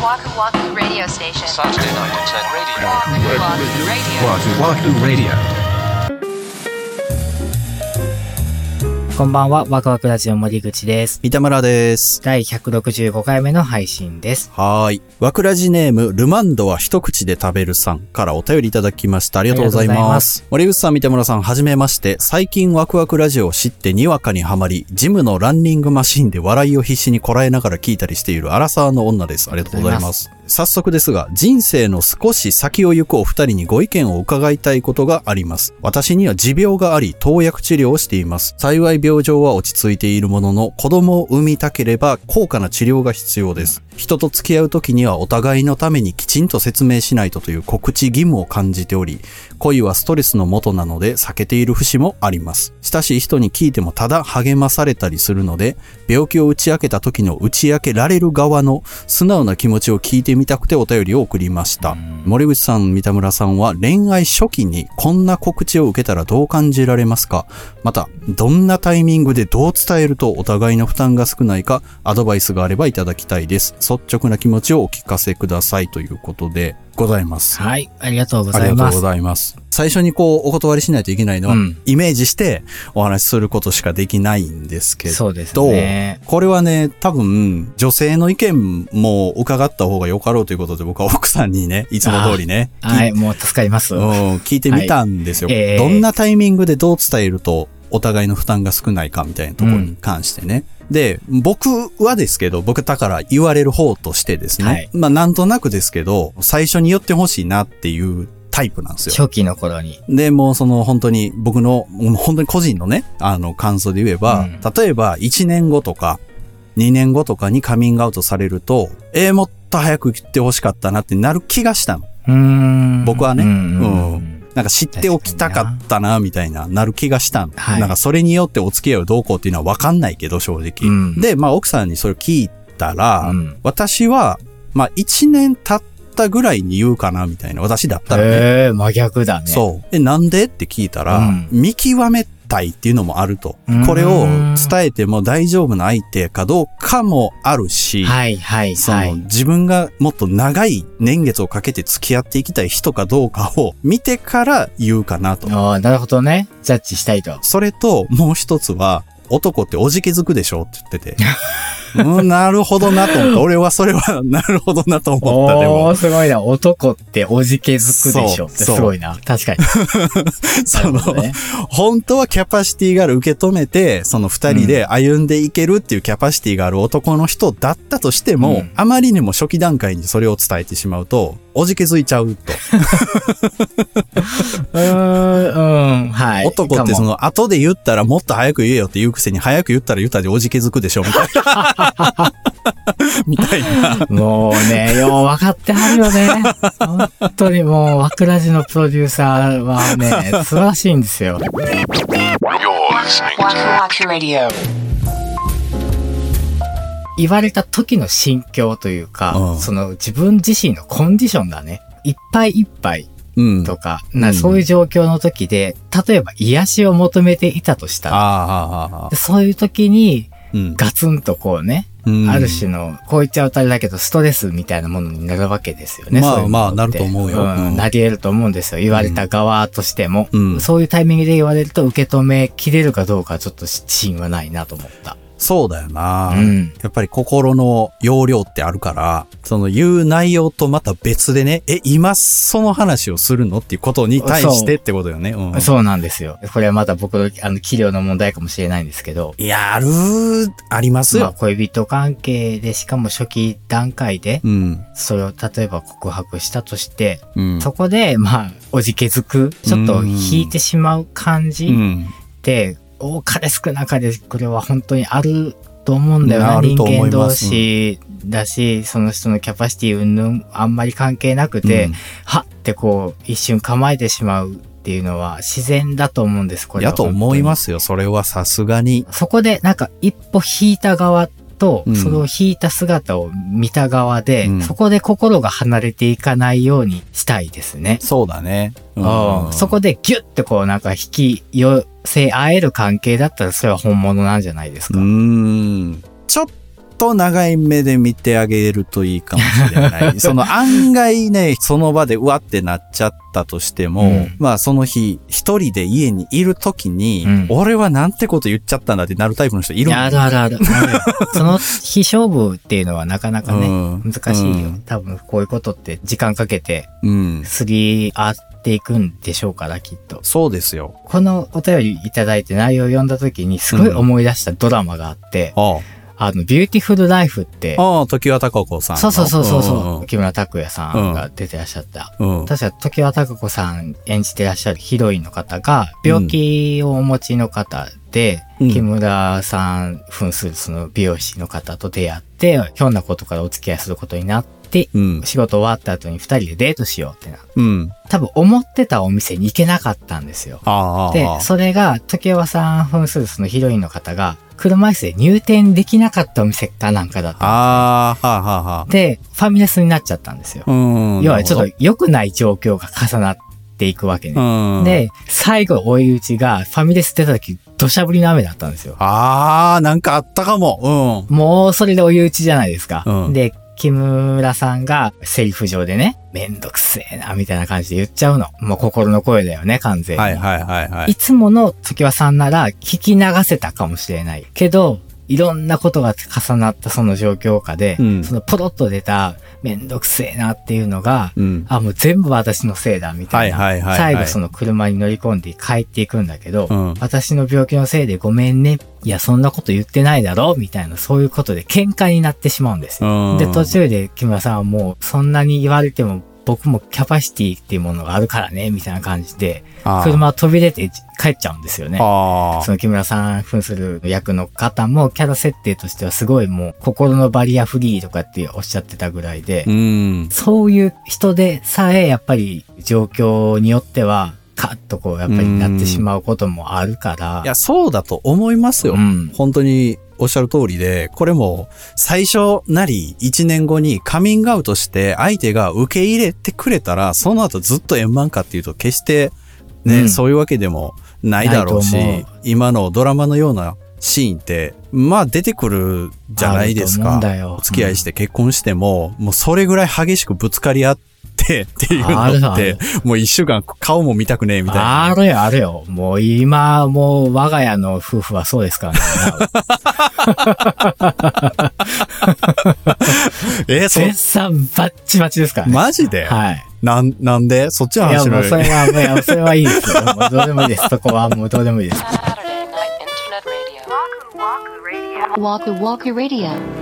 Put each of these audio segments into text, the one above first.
Waku Waku Radio Station. Saturday night at 10 radio. Waku Waku Radio. Wahoo Wahoo Radio. こんばんは、ワクワクラジオ森口です。三田村です。第165回目の配信です。はーい。わくらじネーム、ルマンドは一口で食べるさんからお便りいただきました。ありがとうございありがとうございま。ます森口さん、三田村さん、はじめまして。最近ワクワクラジオを知ってにわかにはまり、ジムのランニングマシンで笑いを必死にこらえながら聞いたりしているアラサーの女です。ありがとうございます。早速ですが、人生の少し先を行くお二人にご意見を伺いたいことがあります。私には持病があり、投薬治療をしています。幸い病状は落ち着いているものの、子供を産みたければ高価な治療が必要です。人と付き合う時にはお互いのためにきちんと説明しないとという告知義務を感じており、恋はストレスの元なので避けている節もあります。親しい人に聞いてもただ励まされたりするので、病気を打ち明けた時の打ち明けられる側の素直な気持ちを聞いてみたくてお便りを送りました。森口さん、三田村さんは恋愛初期にこんな告知を受けたらどう感じられますか？また、どんなタイミングでどう伝えるとお互いの負担が少ないかアドバイスがあればいただきたいです。率直な気持ちをお聞かせくださいということでございます。はい、ありがとうごあざいます。りがとうございます。最初にこう、お断りしないといけないのは、うんイメージしてお話しすることしかできないんですけど、そうですね。これはね、多分、女性の意見も伺った方がよかろうということで、僕は奥さんにね、いつも通りね、はい、もう助かります。うん、聞いてみたんですよ、はいえーどんなタイミングでどう伝えると、お互いの負担が少ないかみたいなところに関してね。で、僕はですけど、僕だから言われる方としてですね。はいまあなんとなくですけど、最初に言ってほしいなっていうタイプなんですよ。初期の頃に。で、もうその本当に僕の、本当に個人のね、あの感想で言えば、うん例えば1年後とか2年後とかにカミングアウトされると、えー、もっと早く言ってほしかったなってなる気がしたの。僕はねうんうんなんか知っておきたかったな、みたいな、なる気がしたの。はいなんかそれによってお付き合いをどうこうっていうのは分かんないけど、正直。うんで、まあ奥さんにそれを聞いたら、うん私は、まあ1年経ったぐらいに言うかな、みたいな。私だったらね。真逆だね。そう。え、なんで？って聞いたら、うん見極めたいっていうのもあると。これを伝えても大丈夫な相手かどうかもあるし、はい、はい、その、はい。自分がもっと長い年月をかけて付き合っていきたい人かどうかを見てから言うかなと。ああ、なるほどね。ジャッジしたいと。それと、もう一つは、男っておじけづくでしょって言ってて。うん、なるほどなと思った。俺はそれは、なるほどなと思った。でおもー、、すごいな。男っておじけづくでしょってすごいな。確かに。そのね。本当はキャパシティがある受け止めて、その二人で歩んでいけるっていうキャパシティがある男の人だったとしても、うんあまりにも初期段階にそれを伝えてしまうと、おじけづいちゃうと。うーん、うん、はい。男ってその後で言ったらもっと早く言えよって言うくせに早く言ったら言ったでおじけづくでしょみたいな。みたいな。もうね、よう分かってはるよね。本当にもう、わくらじのプロデューサーはね、素晴らしいんですよ。言われた時の心境というか、うんその自分自身のコンディションだね。いっぱいいっぱいうん。とか、うんなそういう状況の時で、例えば癒しを求めていたとしたら、そういう時にうん。ガツンとこうね、うんある種の、こう言っちゃうとあれだけど、ストレスみたいなものになるわけですよね。まあまあなると思うよんうんなり得ると思うんですよ。言われた側としても。うんそういうタイミングで言われると受け止めきれるかどうかちょっと自信はないなと思った。そうだよな、うんやっぱり心の容量ってあるから、その言う内容とまた別でね、え、今その話をするのっていうことに対してってことよね。うん、そうなんですよ。これはまた僕の、あの、器量の問題かもしれないんですけど。いや、ある、ありますまあ、よ。恋人関係で、しかも初期段階で、うん。それを例えば告白したとして、うん。そこで、まあ、おじけづく、ちょっと引いてしまう感じうん。って、多かれ少なかれ、これは本当にあると思うんだようんな。人あると思い間同士だし、その人のキャパシティ云々あんまり関係なくて、うんはってこう、一瞬構えてしまうっていうのは自然だと思うんです、これは。やと思いますよ。それはさすがに。そこでなんか一歩引いた側とう、んそれを引いた姿を見た側で、うんそこで心が離れていかないようにしたいですね。そうだね。うんそこでギュッてこうなんか引き寄せ合える関係だったらそれは本物なんじゃないですうか。ーん。ちょっと長い目で見てあげるといいかもしれない。その案外ね、その場でうわってなっちゃったとしても、うんまあその日、一人で家にいるときに、うん俺はなんてこと言っちゃったんだってなるタイプの人いるもんあるあるある。あるよその非勝負っていうのはなかなかね、うん難しいよ、うん多分こういうことって時間かけてうん。すり合っていくんでしょうから、きっと。そうですよ。このお便りいただいて内容を読んだ時にすごい思い出したドラマがあって、ああの、ビューティフルライフって、あ、ああ、常盤貴子さんの。そうそうそうそうそう、ん木村拓哉さんが出てらっしゃった。うん。うん。確か、常盤貴子さん演じてらっしゃるヒロインの方が、病気をお持ちの方で、うん木村さん扮するその美容師の方と出会って、ひょんなことからお付き合いすることになって、うん。仕事終わった後に二人でデートしようってな。うん。多分思ってたお店に行けなかったんですよ。ああ。で、それが、時山さん扮するそのヒロインの方が、車椅子で入店できなかったお店かなんかだった。ああ、はあはあはあ。で、ファミレスになっちゃったんですよ。うん。要はちょっと良くない状況が重なっていくわけね。うん。、で、最後追い打ちがファミレス出た時、土砂降りの雨だったんですよ。ああ、なんかあったかも。もうそれで追い打ちじゃないですか。うんで、木村さんがセリフ上でね、めんどくせえな、みたいな感じで言っちゃうの。もう心の声だよね、完うん。全に。はいはいはいはいい。つもの時はさんなら聞き流せたかもしれない。けど、いろんなことが重なったその状況下で、うんそのポロッと出ためんどくせえなっていうのが、うん。あ、もう全部私のせいだ、みたいな。はいはいはいはい最後その車に乗り込んで帰っていくんだけど、うん私の病気のせいでごめんね。いや、そんなこと言ってないだろみたいな、そういうことで喧嘩になってしまうんですよ。うんで、途中で木村さんはもう、そんなに言われても、僕もキャパシティっていうものがあるからね、みたいな感じで、車を飛び出て帰っちゃうんですよね。あその木村さん扮する役の方もキャラ設定としてはすごいもう心のバリアフリーとかっておっしゃってたぐらいで。そういう人でさえやっぱり状況によってはカッとこうやっぱりなってしまうこともあるから。いや、そうだと思いますよ。うん。本当におっしゃる通りで、これも最初なり1年後にカミングアウトして相手が受け入れてくれたら、その後ずっと円満かっていうと決してね、うんそういうわけでもないだろうしう、今のドラマのようなシーンって、まあ出てくるじゃないですかお付き合いして結婚しても、もうそれぐらい激しくぶつかり合ってっていうあるあのってる、もう一週間顔も見たくねえみたいな。あるよ、あるよ。もう今、もう我が家の夫婦はそうですからね。えー、そ、絶賛バッチバチですからね。マジで？はい。なん、なんで？そっちのいや、もうそれは、もうそれはいいですよ。もうどうでもいいです。そこはもうどうでもいいです。Night Internet Radio.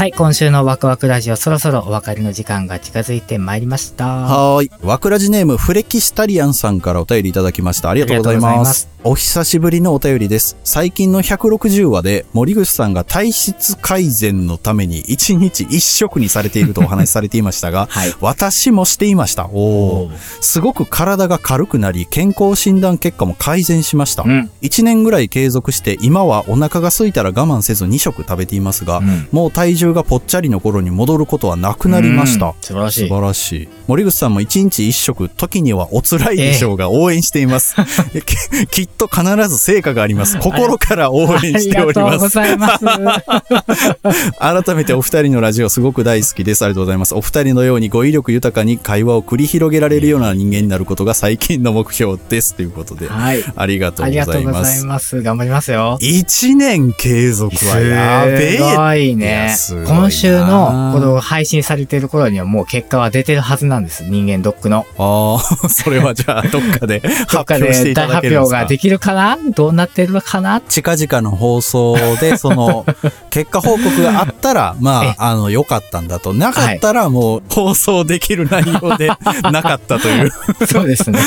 はい、今週のワクワクラジオ、そろそろお別れの時間が近づいてまいりました。はーい。わくらじネーム、フレキシタリアンさんからお便りいただきました。ありがとうございます。お久しぶりのお便りです。最近の160話で森口さんが体質改善のために1日1食にされているとお話しされていましたが、はい私もしていました。おーすごく体が軽くなり、健康診断結果も改善しました。うん1年ぐらい継続して、今はお腹が空いたら我慢せず2食食べていますが、うんもう体重がぽっちゃりの頃に戻ることはなくなりました。うん素晴らしい素晴らしい。森口さんも一日一食、時にはお辛いでしょうが、応援しています。っと必ず成果があります。心から応援しておりありがとうます。ございます。改めてお二人のラジオすごく大好きです。ありがとうございます。お二人のように語彙力豊かに会話を繰り広げられるような人間になることが最近の目標です。ということで、はい。ありがとうごありがとざいうまございす。ます。頑張りますよ。一年継続はやべえ。すごいいねい。な今週のこの配信されてる頃にはもう結果は出てるはずなんです。人間ドックの。ああ、それはじゃあ、どっかで発か表していただけるんですか？表ができるかな？どうなってるのかな？近々の放送で、その、結果報告があったら、まえあ、あの、良かったんだと。なかったら、もう、放送できる内容で、なかったという。そうですね。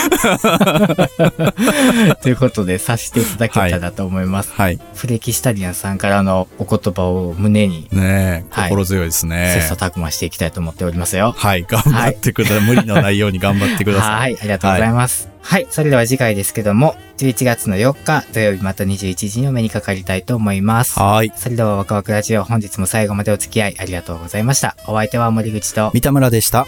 ということで、させていただけたらと思います。はい。フレキシタリアンさんからのお言葉を胸に、ね心強いですね。切磋琢磨していきたいと思っておりますよ。はい、頑張ってください。無理のないように頑張ってください。はい、ありがとうございます。はい、それでは次回ですけども、11月の4日土曜日また21時にお目にかかりたいと思います。はい。それではワクワクラジオ本日も最後までお付き合いありがとうございました。お相手は森口と三田村でした。